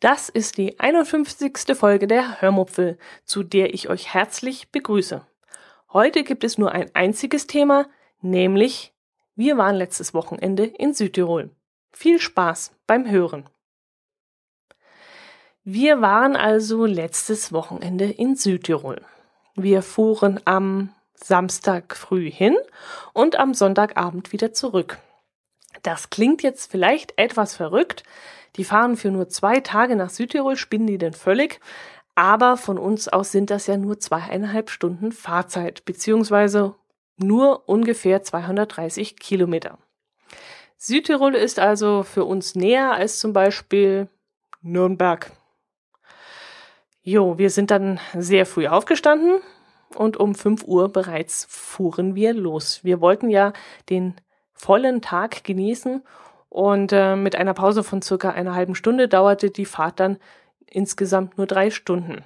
Das ist die 51. Folge der Hörmupfel, zu der ich euch herzlich begrüße. Heute gibt es nur ein einziges Thema, nämlich wir waren letztes Wochenende in Südtirol. Viel Spaß beim Hören. Wir waren also letztes Wochenende in Südtirol. Wir fuhren am Samstag früh hin und am Sonntagabend wieder zurück. Das klingt jetzt vielleicht etwas verrückt. Die fahren für nur zwei Tage nach Südtirol, spinnen die denn völlig? Aber von uns aus sind das ja nur zweieinhalb Stunden Fahrzeit, beziehungsweise nur ungefähr 230 Kilometer. Südtirol ist also für uns näher als zum Beispiel Nürnberg. Jo, wir sind dann sehr früh aufgestanden und um 5 Uhr bereits fuhren wir los. Wir wollten ja den vollen Tag genießen und äh, mit einer Pause von circa einer halben Stunde dauerte die Fahrt dann insgesamt nur drei Stunden.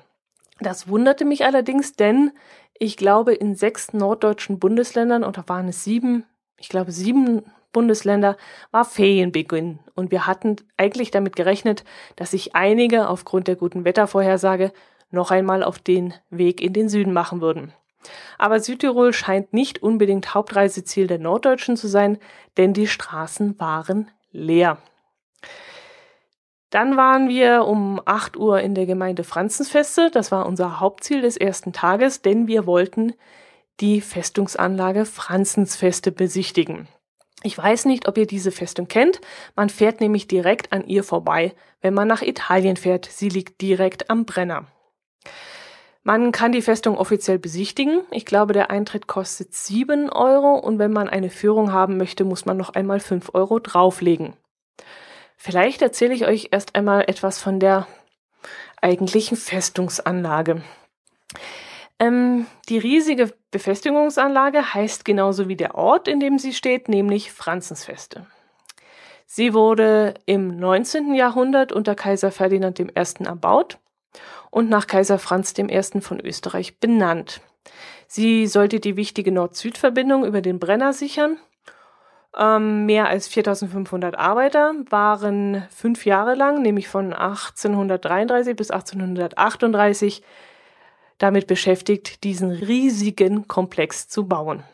Das wunderte mich allerdings, denn ich glaube, in sechs norddeutschen Bundesländern, oder waren es sieben, ich glaube sieben Bundesländer, war Ferienbeginn. Und wir hatten eigentlich damit gerechnet, dass sich einige aufgrund der guten Wettervorhersage noch einmal auf den Weg in den Süden machen würden. Aber Südtirol scheint nicht unbedingt Hauptreiseziel der Norddeutschen zu sein, denn die Straßen waren leer. Dann waren wir um 8 Uhr in der Gemeinde Franzensfeste. Das war unser Hauptziel des ersten Tages, denn wir wollten die Festungsanlage Franzensfeste besichtigen. Ich weiß nicht, ob ihr diese Festung kennt. Man fährt nämlich direkt an ihr vorbei, wenn man nach Italien fährt. Sie liegt direkt am Brenner. Man kann die Festung offiziell besichtigen. Ich glaube, der Eintritt kostet 7 Euro und wenn man eine Führung haben möchte, muss man noch einmal 5 Euro drauflegen. Vielleicht erzähle ich euch erst einmal etwas von der eigentlichen Festungsanlage. Ähm, die riesige Befestigungsanlage heißt genauso wie der Ort, in dem sie steht, nämlich Franzensfeste. Sie wurde im 19. Jahrhundert unter Kaiser Ferdinand I. erbaut und nach Kaiser Franz I. von Österreich benannt. Sie sollte die wichtige Nord-Süd-Verbindung über den Brenner sichern ähm, mehr als 4500 Arbeiter waren fünf Jahre lang, nämlich von 1833 bis 1838, damit beschäftigt, diesen riesigen Komplex zu bauen.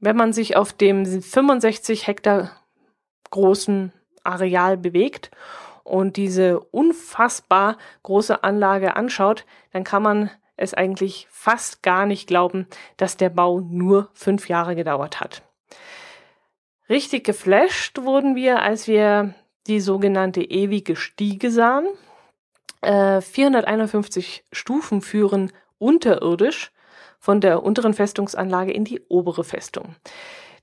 Wenn man sich auf dem 65 Hektar großen Areal bewegt und diese unfassbar große Anlage anschaut, dann kann man es eigentlich fast gar nicht glauben, dass der Bau nur fünf Jahre gedauert hat. Richtig geflasht wurden wir, als wir die sogenannte ewige Stiege sahen. Äh, 451 Stufen führen unterirdisch von der unteren Festungsanlage in die obere Festung.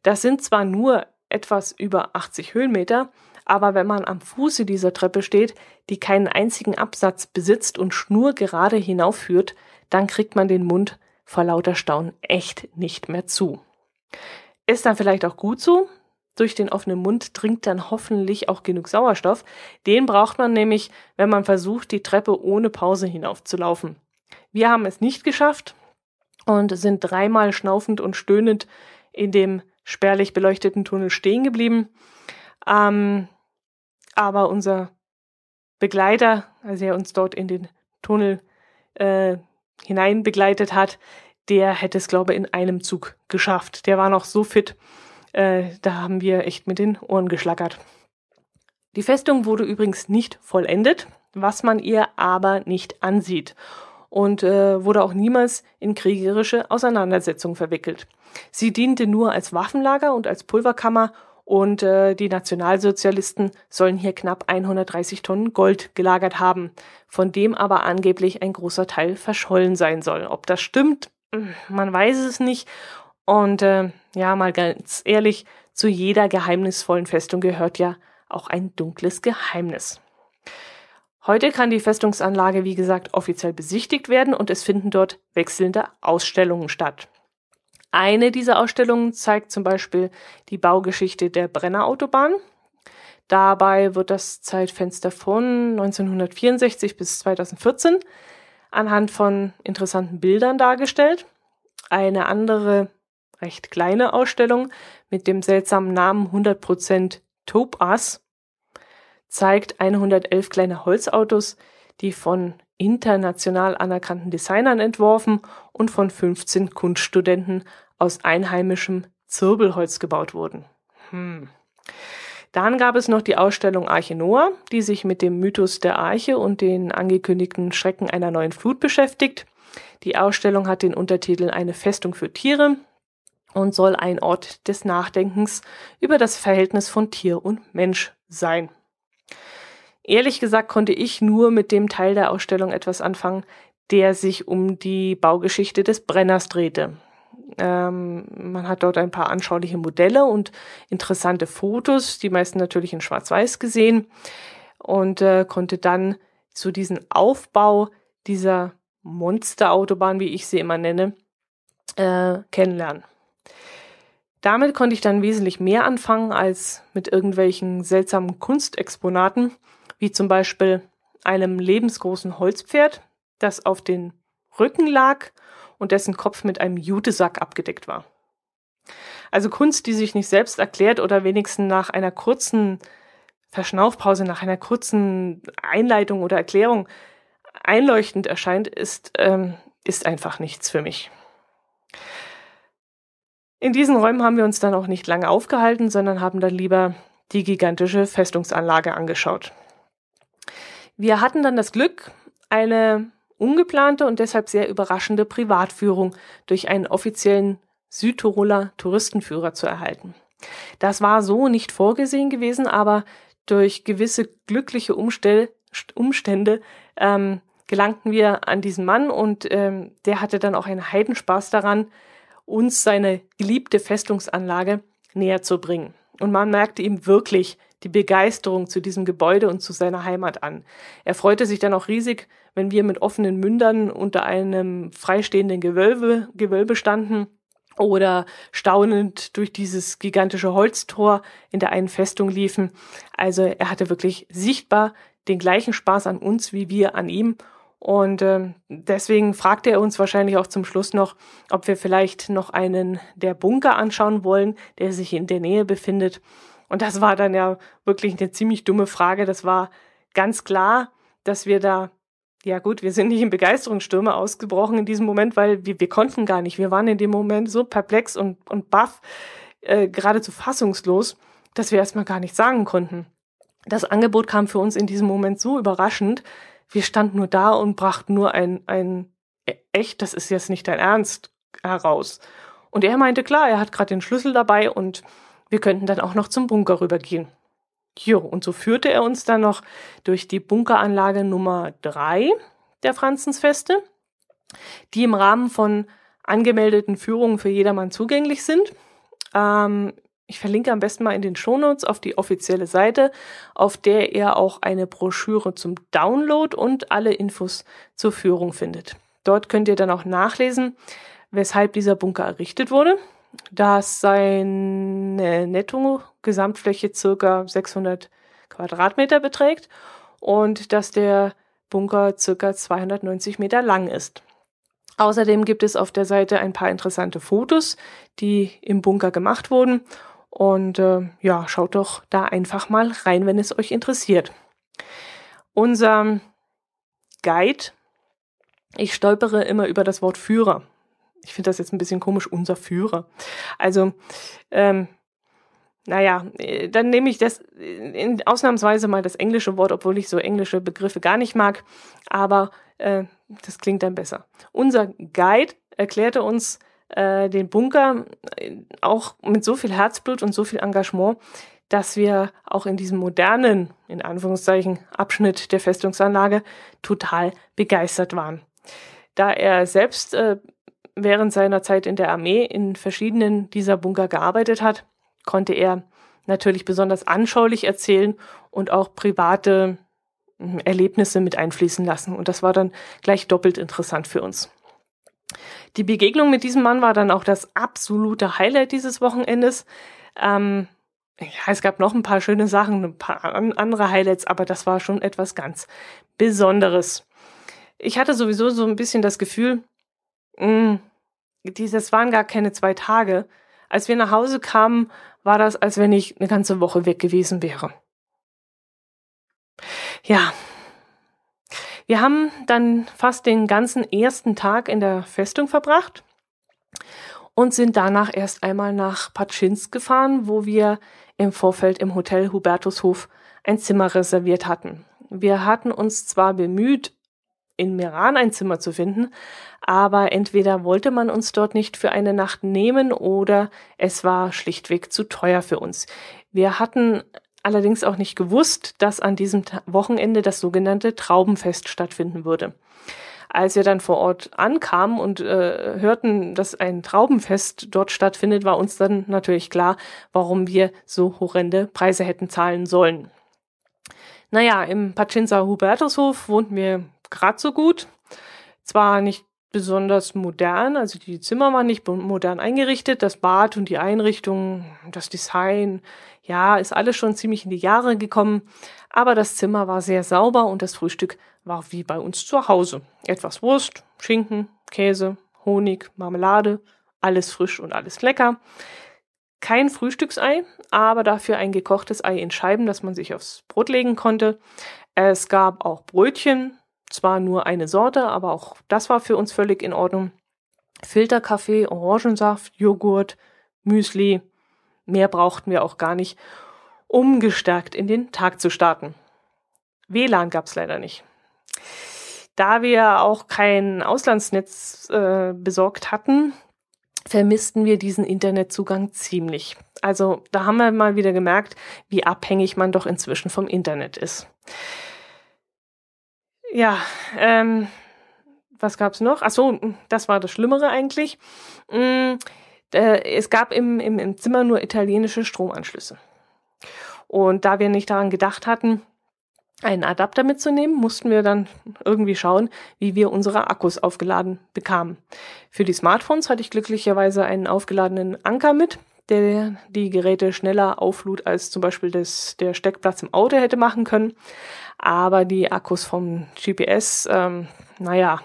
Das sind zwar nur etwas über 80 Höhenmeter, aber wenn man am Fuße dieser Treppe steht, die keinen einzigen Absatz besitzt und schnurgerade hinaufführt, dann kriegt man den Mund vor lauter Staunen echt nicht mehr zu. Ist dann vielleicht auch gut so, durch den offenen Mund dringt dann hoffentlich auch genug Sauerstoff. Den braucht man nämlich, wenn man versucht, die Treppe ohne Pause hinaufzulaufen. Wir haben es nicht geschafft und sind dreimal schnaufend und stöhnend in dem spärlich beleuchteten Tunnel stehen geblieben. Ähm, aber unser Begleiter, als er uns dort in den Tunnel äh, hinein begleitet hat, der hätte es, glaube ich, in einem Zug geschafft. Der war noch so fit, äh, da haben wir echt mit den Ohren geschlackert. Die Festung wurde übrigens nicht vollendet, was man ihr aber nicht ansieht und äh, wurde auch niemals in kriegerische Auseinandersetzungen verwickelt. Sie diente nur als Waffenlager und als Pulverkammer und äh, die Nationalsozialisten sollen hier knapp 130 Tonnen Gold gelagert haben, von dem aber angeblich ein großer Teil verschollen sein soll. Ob das stimmt, hm, man weiß es nicht und äh, ja, mal ganz ehrlich, zu jeder geheimnisvollen Festung gehört ja auch ein dunkles Geheimnis. Heute kann die Festungsanlage, wie gesagt, offiziell besichtigt werden und es finden dort wechselnde Ausstellungen statt. Eine dieser Ausstellungen zeigt zum Beispiel die Baugeschichte der Brennerautobahn. Dabei wird das Zeitfenster von 1964 bis 2014 anhand von interessanten Bildern dargestellt. Eine andere recht kleine Ausstellung mit dem seltsamen Namen 100% Topaz zeigt 111 kleine Holzautos, die von international anerkannten Designern entworfen und von 15 Kunststudenten aus einheimischem Zirbelholz gebaut wurden. Hm. Dann gab es noch die Ausstellung Arche Noah, die sich mit dem Mythos der Arche und den angekündigten Schrecken einer neuen Flut beschäftigt. Die Ausstellung hat den Untertitel Eine Festung für Tiere und soll ein Ort des Nachdenkens über das Verhältnis von Tier und Mensch sein. Ehrlich gesagt konnte ich nur mit dem Teil der Ausstellung etwas anfangen, der sich um die Baugeschichte des Brenners drehte. Ähm, man hat dort ein paar anschauliche Modelle und interessante Fotos, die meisten natürlich in Schwarz-Weiß gesehen und äh, konnte dann so diesen Aufbau dieser Monsterautobahn, wie ich sie immer nenne, äh, kennenlernen. Damit konnte ich dann wesentlich mehr anfangen als mit irgendwelchen seltsamen Kunstexponaten, wie zum Beispiel einem lebensgroßen Holzpferd, das auf den Rücken lag und dessen Kopf mit einem Jutesack abgedeckt war. Also Kunst, die sich nicht selbst erklärt oder wenigstens nach einer kurzen Verschnaufpause, nach einer kurzen Einleitung oder Erklärung einleuchtend erscheint, ist, ähm, ist einfach nichts für mich. In diesen Räumen haben wir uns dann auch nicht lange aufgehalten, sondern haben dann lieber die gigantische Festungsanlage angeschaut. Wir hatten dann das Glück, eine ungeplante und deshalb sehr überraschende Privatführung durch einen offiziellen Südtiroler Touristenführer zu erhalten. Das war so nicht vorgesehen gewesen, aber durch gewisse glückliche Umstell Umstände ähm, gelangten wir an diesen Mann und ähm, der hatte dann auch einen Heidenspaß daran, uns seine geliebte Festungsanlage näher zu bringen. Und man merkte ihm wirklich die Begeisterung zu diesem Gebäude und zu seiner Heimat an. Er freute sich dann auch riesig, wenn wir mit offenen Mündern unter einem freistehenden Gewölbe, Gewölbe standen oder staunend durch dieses gigantische Holztor in der einen Festung liefen. Also er hatte wirklich sichtbar den gleichen Spaß an uns wie wir an ihm und äh, deswegen fragte er uns wahrscheinlich auch zum Schluss noch, ob wir vielleicht noch einen der Bunker anschauen wollen, der sich in der Nähe befindet. Und das war dann ja wirklich eine ziemlich dumme Frage. Das war ganz klar, dass wir da, ja gut, wir sind nicht in Begeisterungsstürme ausgebrochen in diesem Moment, weil wir, wir konnten gar nicht. Wir waren in dem Moment so perplex und, und baff, äh, geradezu fassungslos, dass wir erstmal gar nichts sagen konnten. Das Angebot kam für uns in diesem Moment so überraschend, wir standen nur da und brachten nur ein, ein e, echt, das ist jetzt nicht dein Ernst heraus. Und er meinte, klar, er hat gerade den Schlüssel dabei und wir könnten dann auch noch zum Bunker rübergehen. Jo, und so führte er uns dann noch durch die Bunkeranlage Nummer drei der Franzensfeste, die im Rahmen von angemeldeten Führungen für jedermann zugänglich sind. Ähm, ich verlinke am besten mal in den Shownotes auf die offizielle Seite, auf der ihr auch eine Broschüre zum Download und alle Infos zur Führung findet. Dort könnt ihr dann auch nachlesen, weshalb dieser Bunker errichtet wurde, dass seine Netto-Gesamtfläche circa 600 Quadratmeter beträgt und dass der Bunker circa 290 Meter lang ist. Außerdem gibt es auf der Seite ein paar interessante Fotos, die im Bunker gemacht wurden und äh, ja, schaut doch da einfach mal rein, wenn es euch interessiert. Unser Guide, ich stolpere immer über das Wort Führer. Ich finde das jetzt ein bisschen komisch, unser Führer. Also, ähm, naja, äh, dann nehme ich das in, ausnahmsweise mal das englische Wort, obwohl ich so englische Begriffe gar nicht mag, aber äh, das klingt dann besser. Unser Guide erklärte uns, äh, den Bunker äh, auch mit so viel Herzblut und so viel Engagement, dass wir auch in diesem modernen, in Anführungszeichen, Abschnitt der Festungsanlage total begeistert waren. Da er selbst äh, während seiner Zeit in der Armee in verschiedenen dieser Bunker gearbeitet hat, konnte er natürlich besonders anschaulich erzählen und auch private hm, Erlebnisse mit einfließen lassen. Und das war dann gleich doppelt interessant für uns. Die Begegnung mit diesem Mann war dann auch das absolute Highlight dieses Wochenendes. Ähm, ja, es gab noch ein paar schöne Sachen, ein paar andere Highlights, aber das war schon etwas ganz Besonderes. Ich hatte sowieso so ein bisschen das Gefühl, mh, hm, dieses waren gar keine zwei Tage. Als wir nach Hause kamen, war das, als wenn ich eine ganze Woche weg gewesen wäre. Ja. Wir haben dann fast den ganzen ersten Tag in der Festung verbracht und sind danach erst einmal nach Patschinsk gefahren, wo wir im Vorfeld im Hotel Hubertushof ein Zimmer reserviert hatten. Wir hatten uns zwar bemüht, in Meran ein Zimmer zu finden, aber entweder wollte man uns dort nicht für eine Nacht nehmen oder es war schlichtweg zu teuer für uns. Wir hatten allerdings auch nicht gewusst, dass an diesem Wochenende das sogenannte Traubenfest stattfinden würde. Als wir dann vor Ort ankamen und äh, hörten, dass ein Traubenfest dort stattfindet, war uns dann natürlich klar, warum wir so horrende Preise hätten zahlen sollen. Naja, im Pacinza Hubertushof wohnten wir grad so gut. Zwar nicht besonders modern, also die Zimmer waren nicht modern eingerichtet, das Bad und die Einrichtung, das Design, ja, ist alles schon ziemlich in die Jahre gekommen, aber das Zimmer war sehr sauber und das Frühstück war wie bei uns zu Hause. Etwas Wurst, Schinken, Käse, Honig, Marmelade, alles frisch und alles lecker. Kein Frühstücksei, aber dafür ein gekochtes Ei in Scheiben, das man sich aufs Brot legen konnte. Es gab auch Brötchen, zwar nur eine Sorte, aber auch das war für uns völlig in Ordnung. Filterkaffee, Orangensaft, Joghurt, Müsli. Mehr brauchten wir auch gar nicht, um gestärkt in den Tag zu starten. WLAN gab's leider nicht. Da wir auch kein Auslandsnetz äh, besorgt hatten, vermissten wir diesen Internetzugang ziemlich. Also da haben wir mal wieder gemerkt, wie abhängig man doch inzwischen vom Internet ist. Ja, ähm, was gab's noch? Ach so, das war das Schlimmere eigentlich. Mm, äh, es gab im, im, im Zimmer nur italienische Stromanschlüsse. Und da wir nicht daran gedacht hatten, einen Adapter mitzunehmen, mussten wir dann irgendwie schauen, wie wir unsere Akkus aufgeladen bekamen. Für die Smartphones hatte ich glücklicherweise einen aufgeladenen Anker mit, der die Geräte schneller auflud, als zum Beispiel das, der Steckplatz im Auto hätte machen können. Aber die Akkus vom GPS, ähm, naja,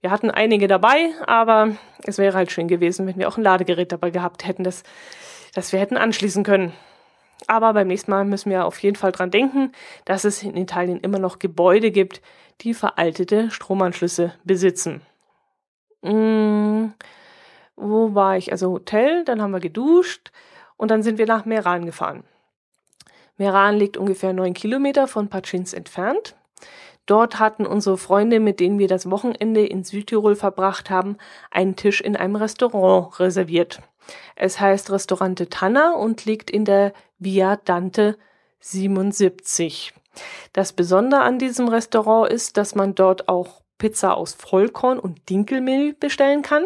wir hatten einige dabei, aber es wäre halt schön gewesen, wenn wir auch ein Ladegerät dabei gehabt hätten, das, das wir hätten anschließen können. Aber beim nächsten Mal müssen wir auf jeden Fall dran denken, dass es in Italien immer noch Gebäude gibt, die veraltete Stromanschlüsse besitzen. Mmh wo war ich? Also Hotel, dann haben wir geduscht und dann sind wir nach Meran gefahren. Meran liegt ungefähr neun Kilometer von Patschins entfernt. Dort hatten unsere Freunde, mit denen wir das Wochenende in Südtirol verbracht haben, einen Tisch in einem Restaurant reserviert. Es heißt Restaurante Tanna und liegt in der Via Dante 77. Das Besondere an diesem Restaurant ist, dass man dort auch Pizza aus Vollkorn und Dinkelmehl bestellen kann.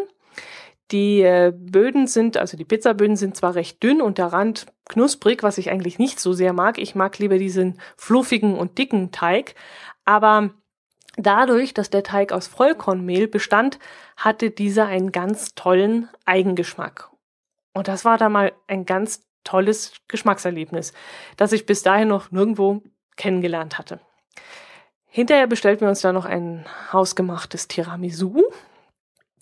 Die äh, Böden sind, also die Pizzaböden sind zwar recht dünn und der Rand knusprig, was ich eigentlich nicht so sehr mag. Ich mag lieber diesen fluffigen und dicken Teig. Aber dadurch, dass der Teig aus Vollkornmehl bestand, hatte dieser einen ganz tollen Eigengeschmack. Und das war da mal ein ganz tolles Geschmackserlebnis, das ich bis dahin noch nirgendwo kennengelernt hatte. Hinterher bestellten wir uns dann noch ein hausgemachtes Tiramisu.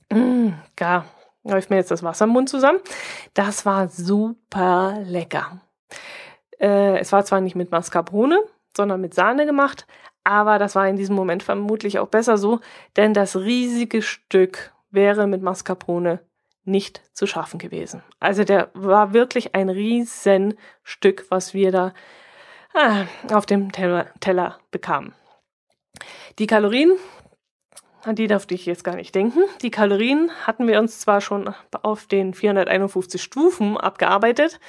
Mmh, gar läuft mir jetzt das Wasser im Mund zusammen. Das war super lecker. Äh, es war zwar nicht mit Mascarpone, sondern mit Sahne gemacht, aber das war in diesem Moment vermutlich auch besser so, denn das riesige Stück wäre mit Mascarpone nicht zu schaffen gewesen. Also der war wirklich ein riesen Stück, was wir da ah, auf dem Teller, Teller bekamen. Die Kalorien an die durfte ich jetzt gar nicht denken. Die Kalorien hatten wir uns zwar schon auf den 451 Stufen abgearbeitet,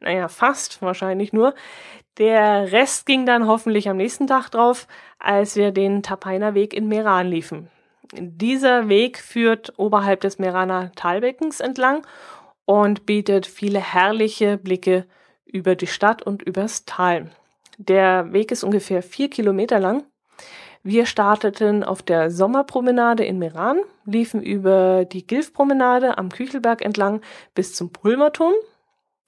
naja, fast wahrscheinlich nur. Der Rest ging dann hoffentlich am nächsten Tag drauf, als wir den Tapainer Weg in Meran liefen. Dieser Weg führt oberhalb des Meraner Talbeckens entlang und bietet viele herrliche Blicke über die Stadt und übers Tal. Der Weg ist ungefähr vier Kilometer lang wir starteten auf der Sommerpromenade in Meran, liefen über die Gilfpromenade am Küchelberg entlang bis zum Pulmerturm,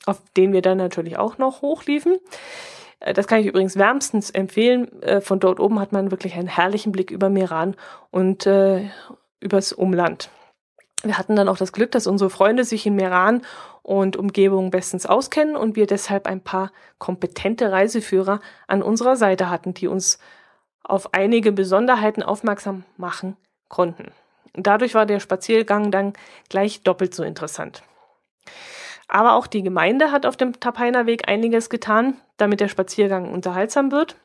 auf den wir dann natürlich auch noch hochliefen. Äh, das kann ich übrigens wärmstens empfehlen. Äh, von dort oben hat man wirklich einen herrlichen Blick über Meran und äh, übers Umland. Wir hatten dann auch das Glück, dass unsere Freunde sich in Meran und Umgebung bestens auskennen und wir deshalb ein paar kompetente Reiseführer an unserer Seite hatten, die uns auf einige Besonderheiten aufmerksam machen konnten. Dadurch war der Spaziergang dann gleich doppelt so interessant. Aber auch die Gemeinde hat auf dem Tapainer Weg einiges getan, damit der Spaziergang unterhaltsam wird.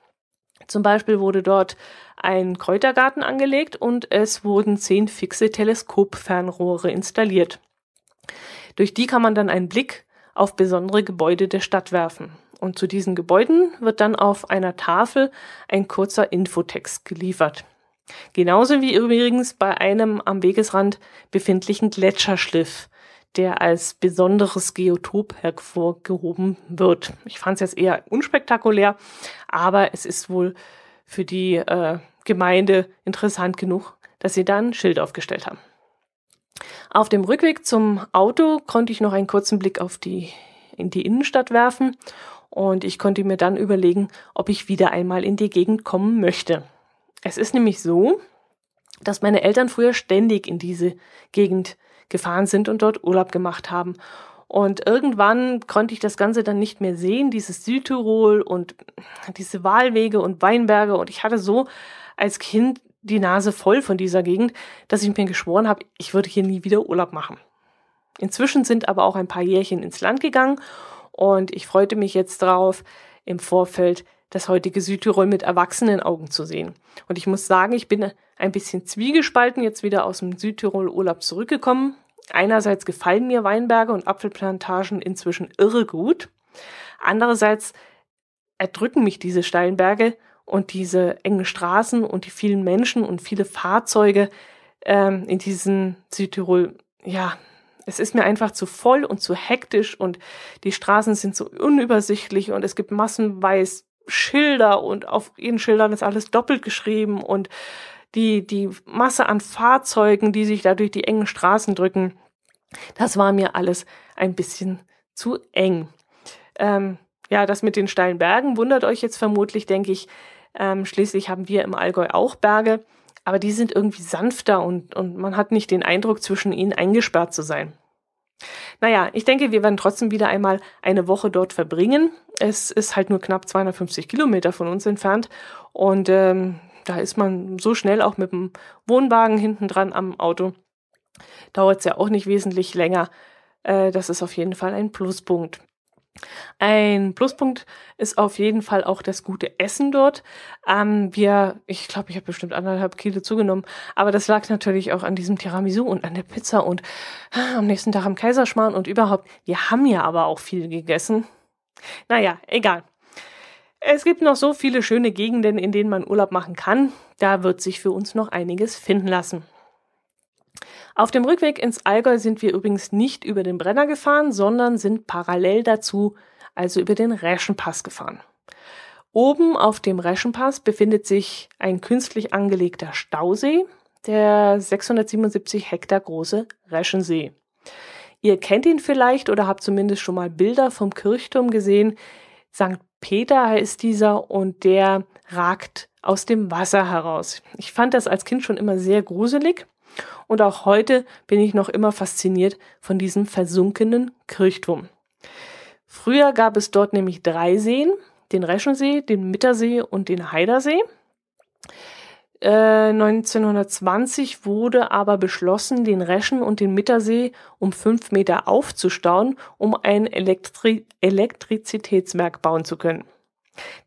Zum Beispiel wurde dort ein Kräutergarten angelegt und es wurden zehn fixe Teleskopfernrohre installiert. Durch die kann man dann einen Blick auf besondere Gebäude der Stadt werfen. Und zu diesen Gebäuden wird dann auf einer Tafel ein kurzer Infotext geliefert. Genauso wie übrigens bei einem am Wegesrand befindlichen Gletscherschliff, der als besonderes Geotop hervorgehoben wird. Ich fand es jetzt eher unspektakulär, aber es ist wohl für die äh, Gemeinde interessant genug, dass sie da ein Schild aufgestellt haben. Auf dem Rückweg zum Auto konnte ich noch einen kurzen Blick auf die, in die Innenstadt werfen und ich konnte mir dann überlegen, ob ich wieder einmal in die Gegend kommen möchte. Es ist nämlich so, dass meine Eltern früher ständig in diese Gegend gefahren sind und dort Urlaub gemacht haben. Und irgendwann konnte ich das Ganze dann nicht mehr sehen, dieses Südtirol und diese Wahlwege und Weinberge. Und ich hatte so als Kind die Nase voll von dieser Gegend, dass ich mir geschworen habe, ich würde hier nie wieder Urlaub machen. Inzwischen sind aber auch ein paar Jährchen ins Land gegangen und ich freute mich jetzt darauf, im Vorfeld das heutige Südtirol mit erwachsenen Augen zu sehen. Und ich muss sagen, ich bin ein bisschen zwiegespalten jetzt wieder aus dem Südtirol Urlaub zurückgekommen. Einerseits gefallen mir Weinberge und Apfelplantagen inzwischen irre gut. Andererseits erdrücken mich diese steilen Berge und diese engen Straßen und die vielen Menschen und viele Fahrzeuge ähm, in diesem Südtirol, ja, es ist mir einfach zu voll und zu hektisch und die Straßen sind so unübersichtlich und es gibt massenweise Schilder und auf ihren Schildern ist alles doppelt geschrieben und die, die Masse an Fahrzeugen, die sich da durch die engen Straßen drücken, das war mir alles ein bisschen zu eng. Ähm, ja, das mit den steilen Bergen wundert euch jetzt vermutlich, denke ich. Ähm, schließlich haben wir im Allgäu auch Berge, aber die sind irgendwie sanfter und, und man hat nicht den Eindruck, zwischen ihnen eingesperrt zu sein. Naja, ich denke, wir werden trotzdem wieder einmal eine Woche dort verbringen. Es ist halt nur knapp 250 Kilometer von uns entfernt und ähm, da ist man so schnell auch mit dem Wohnwagen hinten dran am Auto. Dauert es ja auch nicht wesentlich länger. Äh, das ist auf jeden Fall ein Pluspunkt. Ein Pluspunkt ist auf jeden Fall auch das gute Essen dort. Ähm, wir, ich glaube, ich habe bestimmt anderthalb Kilo zugenommen, aber das lag natürlich auch an diesem Tiramisu und an der Pizza und äh, am nächsten Tag am Kaiserschmarrn und überhaupt. Wir haben ja aber auch viel gegessen. Naja, egal. Es gibt noch so viele schöne Gegenden, in denen man Urlaub machen kann. Da wird sich für uns noch einiges finden lassen. Auf dem Rückweg ins Allgäu sind wir übrigens nicht über den Brenner gefahren, sondern sind parallel dazu also über den Reschenpass gefahren. Oben auf dem Reschenpass befindet sich ein künstlich angelegter Stausee, der 677 Hektar große Reschensee. Ihr kennt ihn vielleicht oder habt zumindest schon mal Bilder vom Kirchturm gesehen. St. Peter heißt dieser und der ragt aus dem Wasser heraus. Ich fand das als Kind schon immer sehr gruselig und auch heute bin ich noch immer fasziniert von diesem versunkenen Kirchturm. Früher gab es dort nämlich drei Seen, den Reschensee, den Mittersee und den Heidersee. 1920 äh, wurde aber beschlossen, den Reschen und den Mittersee um fünf Meter aufzustauen, um ein Elektri Elektrizitätswerk bauen zu können.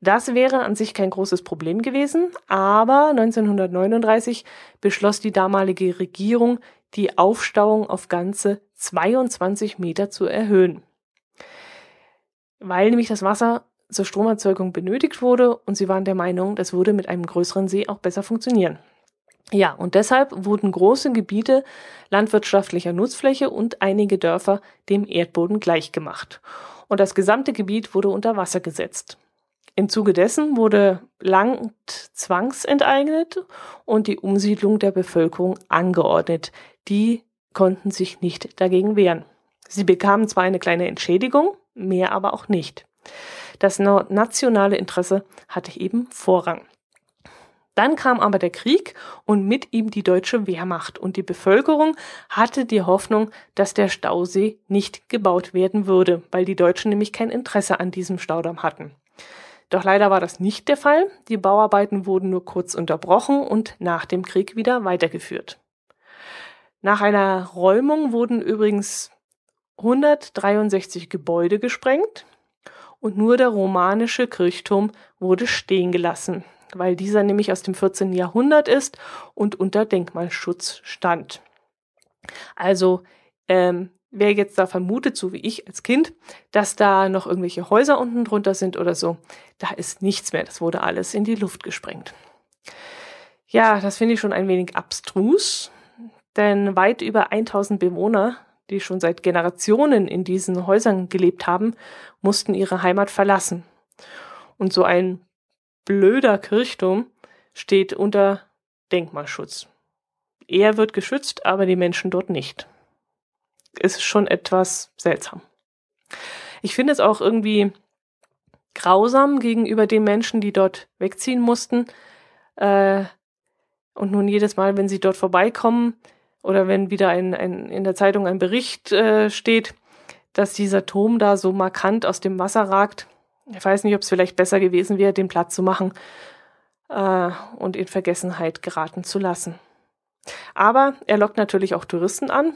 Das wäre an sich kein großes Problem gewesen, aber 1939 beschloss die damalige Regierung, die Aufstauung auf ganze 22 Meter zu erhöhen. Weil nämlich das Wasser zur Stromerzeugung benötigt wurde und sie waren der Meinung, das würde mit einem größeren See auch besser funktionieren. Ja, und deshalb wurden große Gebiete landwirtschaftlicher Nutzfläche und einige Dörfer dem Erdboden gleichgemacht. Und das gesamte Gebiet wurde unter Wasser gesetzt. Im Zuge dessen wurde Land zwangsenteignet und die Umsiedlung der Bevölkerung angeordnet. Die konnten sich nicht dagegen wehren. Sie bekamen zwar eine kleine Entschädigung, mehr aber auch nicht. Das nationale Interesse hatte eben Vorrang. Dann kam aber der Krieg und mit ihm die deutsche Wehrmacht und die Bevölkerung hatte die Hoffnung, dass der Stausee nicht gebaut werden würde, weil die Deutschen nämlich kein Interesse an diesem Staudamm hatten. Doch leider war das nicht der Fall. Die Bauarbeiten wurden nur kurz unterbrochen und nach dem Krieg wieder weitergeführt. Nach einer Räumung wurden übrigens 163 Gebäude gesprengt und nur der romanische Kirchturm wurde stehen gelassen weil dieser nämlich aus dem 14. Jahrhundert ist und unter Denkmalschutz stand. Also ähm, wer jetzt da vermutet, so wie ich als Kind, dass da noch irgendwelche Häuser unten drunter sind oder so, da ist nichts mehr. Das wurde alles in die Luft gesprengt. Ja, das finde ich schon ein wenig abstrus, denn weit über 1000 Bewohner, die schon seit Generationen in diesen Häusern gelebt haben, mussten ihre Heimat verlassen. Und so ein blöder Kirchturm steht unter Denkmalschutz. Er wird geschützt, aber die Menschen dort nicht. Ist schon etwas seltsam. Ich finde es auch irgendwie grausam gegenüber den Menschen, die dort wegziehen mussten. Äh, und nun jedes Mal, wenn sie dort vorbeikommen oder wenn wieder ein, ein, in der Zeitung ein Bericht äh, steht, dass dieser Turm da so markant aus dem Wasser ragt, ich weiß nicht, ob es vielleicht besser gewesen wäre, den Platz zu machen äh, und in Vergessenheit geraten zu lassen. Aber er lockt natürlich auch Touristen an.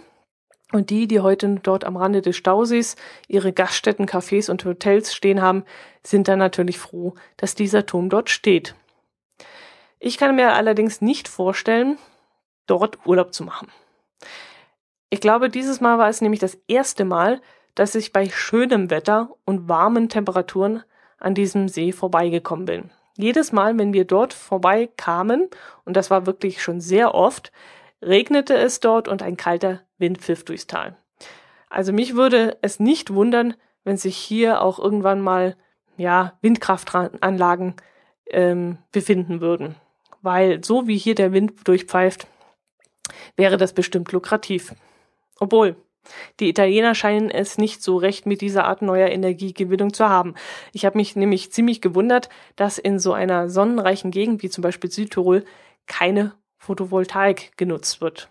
Und die, die heute dort am Rande des Stausees ihre Gaststätten, Cafés und Hotels stehen haben, sind dann natürlich froh, dass dieser Turm dort steht. Ich kann mir allerdings nicht vorstellen, dort Urlaub zu machen. Ich glaube, dieses Mal war es nämlich das erste Mal, dass ich bei schönem Wetter und warmen Temperaturen an diesem See vorbeigekommen bin. Jedes Mal, wenn wir dort vorbeikamen, und das war wirklich schon sehr oft, regnete es dort und ein kalter Wind pfiff durchs Tal. Also mich würde es nicht wundern, wenn sich hier auch irgendwann mal ja Windkraftanlagen ähm, befinden würden, weil so wie hier der Wind durchpfeift, wäre das bestimmt lukrativ. Obwohl die Italiener scheinen es nicht so recht mit dieser Art neuer Energiegewinnung zu haben. Ich habe mich nämlich ziemlich gewundert, dass in so einer sonnenreichen Gegend wie zum Beispiel Südtirol keine Photovoltaik genutzt wird.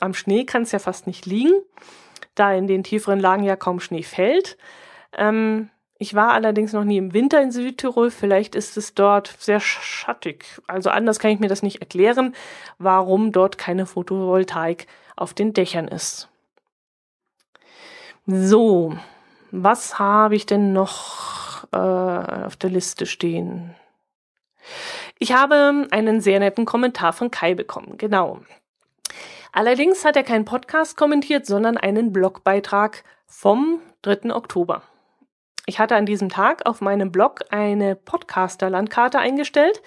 Am Schnee kann es ja fast nicht liegen, da in den tieferen Lagen ja kaum Schnee fällt. Ähm, ich war allerdings noch nie im Winter in Südtirol. Vielleicht ist es dort sehr schattig. Also anders kann ich mir das nicht erklären, warum dort keine Photovoltaik auf den Dächern ist. So, was habe ich denn noch äh, auf der Liste stehen? Ich habe einen sehr netten Kommentar von Kai bekommen, genau. Allerdings hat er keinen Podcast kommentiert, sondern einen Blogbeitrag vom 3. Oktober. Ich hatte an diesem Tag auf meinem Blog eine Podcaster-Landkarte eingestellt.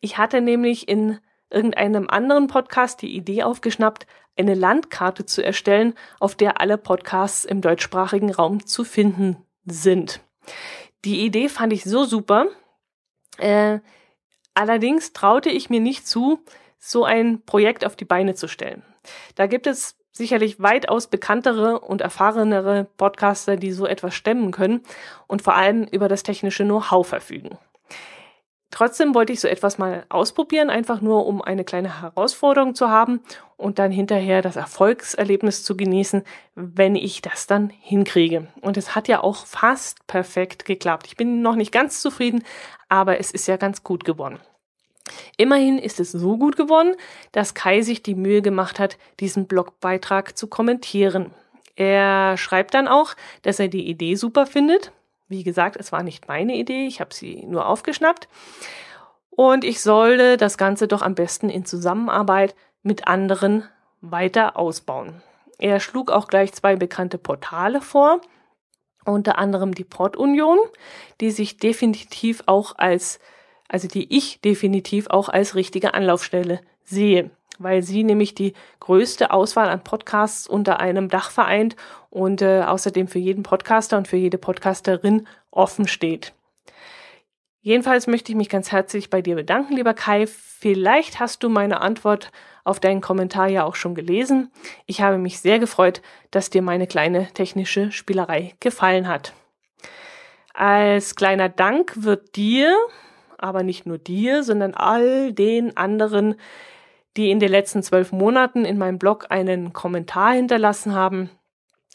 Ich hatte nämlich in irgendeinem anderen Podcast die Idee aufgeschnappt, eine Landkarte zu erstellen, auf der alle Podcasts im deutschsprachigen Raum zu finden sind. Die Idee fand ich so super. Äh, allerdings traute ich mir nicht zu, so ein Projekt auf die Beine zu stellen. Da gibt es sicherlich weitaus bekanntere und erfahrenere Podcaster, die so etwas stemmen können und vor allem über das technische Know-how verfügen. Trotzdem wollte ich so etwas mal ausprobieren, einfach nur um eine kleine Herausforderung zu haben und dann hinterher das Erfolgserlebnis zu genießen, wenn ich das dann hinkriege. Und es hat ja auch fast perfekt geklappt. Ich bin noch nicht ganz zufrieden, aber es ist ja ganz gut geworden. Immerhin ist es so gut geworden, dass Kai sich die Mühe gemacht hat, diesen Blogbeitrag zu kommentieren. Er schreibt dann auch, dass er die Idee super findet wie gesagt, es war nicht meine Idee, ich habe sie nur aufgeschnappt. Und ich sollte das Ganze doch am besten in Zusammenarbeit mit anderen weiter ausbauen. Er schlug auch gleich zwei bekannte Portale vor, unter anderem die Portunion, die sich definitiv auch als, also die ich definitiv auch als richtige Anlaufstelle sehe weil sie nämlich die größte Auswahl an Podcasts unter einem Dach vereint und äh, außerdem für jeden Podcaster und für jede Podcasterin offen steht. Jedenfalls möchte ich mich ganz herzlich bei dir bedanken, lieber Kai. Vielleicht hast du meine Antwort auf deinen Kommentar ja auch schon gelesen. Ich habe mich sehr gefreut, dass dir meine kleine technische Spielerei gefallen hat. Als kleiner Dank wird dir aber nicht nur dir, sondern all den anderen, die in den letzten zwölf Monaten in meinem Blog einen Kommentar hinterlassen haben,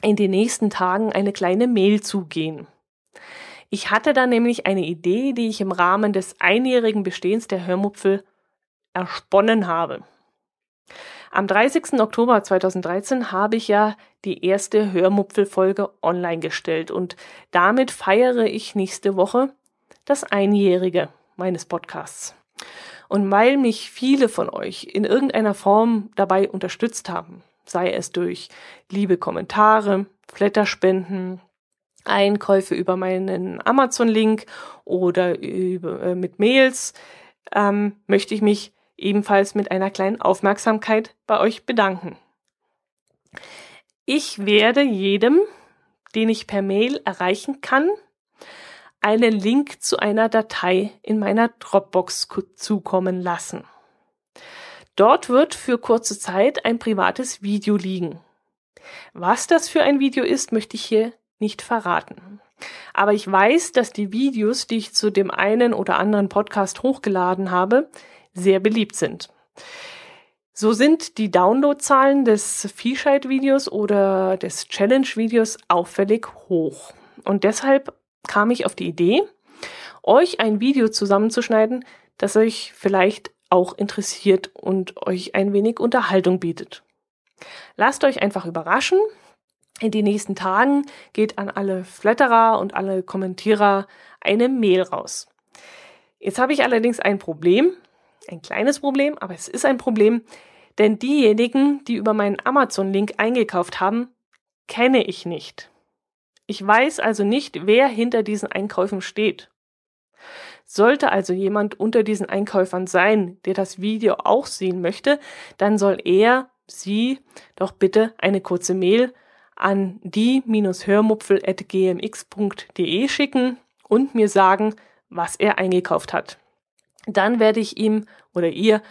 in den nächsten Tagen eine kleine Mail zugehen. Ich hatte da nämlich eine Idee, die ich im Rahmen des einjährigen Bestehens der Hörmupfel ersponnen habe. Am 30. Oktober 2013 habe ich ja die erste Hörmupfel-Folge online gestellt und damit feiere ich nächste Woche das Einjährige meines Podcasts. Und weil mich viele von euch in irgendeiner Form dabei unterstützt haben, sei es durch liebe Kommentare, Flatterspenden, Einkäufe über meinen Amazon-Link oder über, äh, mit Mails, ähm, möchte ich mich ebenfalls mit einer kleinen Aufmerksamkeit bei euch bedanken. Ich werde jedem, den ich per Mail erreichen kann, einen Link zu einer Datei in meiner Dropbox zukommen lassen. Dort wird für kurze Zeit ein privates Video liegen. Was das für ein Video ist, möchte ich hier nicht verraten. Aber ich weiß, dass die Videos, die ich zu dem einen oder anderen Podcast hochgeladen habe, sehr beliebt sind. So sind die Downloadzahlen des Viehscheid-Videos oder des Challenge-Videos auffällig hoch. Und deshalb kam ich auf die Idee, euch ein Video zusammenzuschneiden, das euch vielleicht auch interessiert und euch ein wenig Unterhaltung bietet. Lasst euch einfach überraschen. In den nächsten Tagen geht an alle Flatterer und alle Kommentierer eine Mail raus. Jetzt habe ich allerdings ein Problem, ein kleines Problem, aber es ist ein Problem, denn diejenigen, die über meinen Amazon-Link eingekauft haben, kenne ich nicht. Ich weiß also nicht, wer hinter diesen Einkäufen steht. Sollte also jemand unter diesen Einkäufern sein, der das Video auch sehen möchte, dann soll er, sie doch bitte eine kurze Mail an die-hörmupfel.gmx.de schicken und mir sagen, was er eingekauft hat. Dann werde ich ihm oder ihr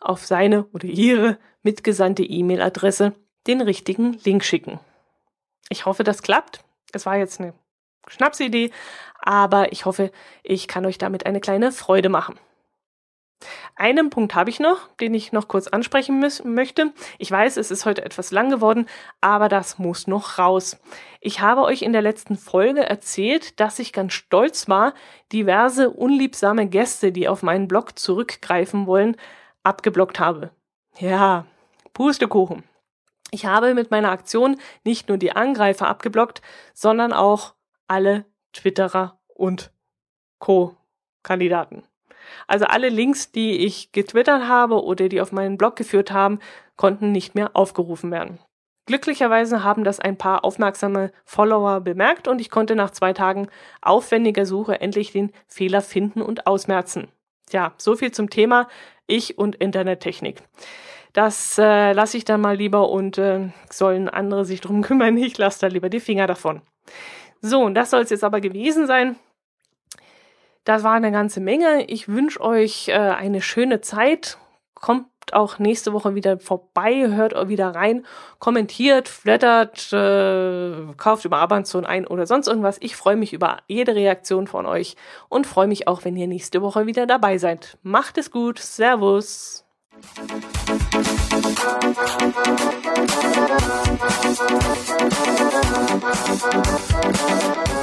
auf seine oder ihre mitgesandte E-Mail-Adresse den richtigen Link schicken. Ich hoffe, das klappt. Es war jetzt eine Schnapsidee, aber ich hoffe, ich kann euch damit eine kleine Freude machen. Einen Punkt habe ich noch, den ich noch kurz ansprechen möchte. Ich weiß, es ist heute etwas lang geworden, aber das muss noch raus. Ich habe euch in der letzten Folge erzählt, dass ich ganz stolz war, diverse unliebsame Gäste, die auf meinen Blog zurückgreifen wollen, abgeblockt habe. Ja, Pustekuchen. Ich habe mit meiner Aktion nicht nur die Angreifer abgeblockt, sondern auch alle Twitterer und Co-Kandidaten. Also alle Links, die ich getwittert habe oder die auf meinen Blog geführt haben, konnten nicht mehr aufgerufen werden. Glücklicherweise haben das ein paar aufmerksame Follower bemerkt und ich konnte nach zwei Tagen aufwendiger Suche endlich den Fehler finden und ausmerzen. Tja, so viel zum Thema Ich und Internettechnik. Das äh, lasse ich dann mal lieber und äh, sollen andere sich drum kümmern. Ich lasse da lieber die Finger davon. So, und das soll es jetzt aber gewesen sein. Das war eine ganze Menge. Ich wünsche euch äh, eine schöne Zeit. Kommt auch nächste Woche wieder vorbei, hört wieder rein, kommentiert, flattert, äh, kauft über Amazon ein oder sonst irgendwas. Ich freue mich über jede Reaktion von euch und freue mich auch, wenn ihr nächste Woche wieder dabei seid. Macht es gut. Servus. Thank you.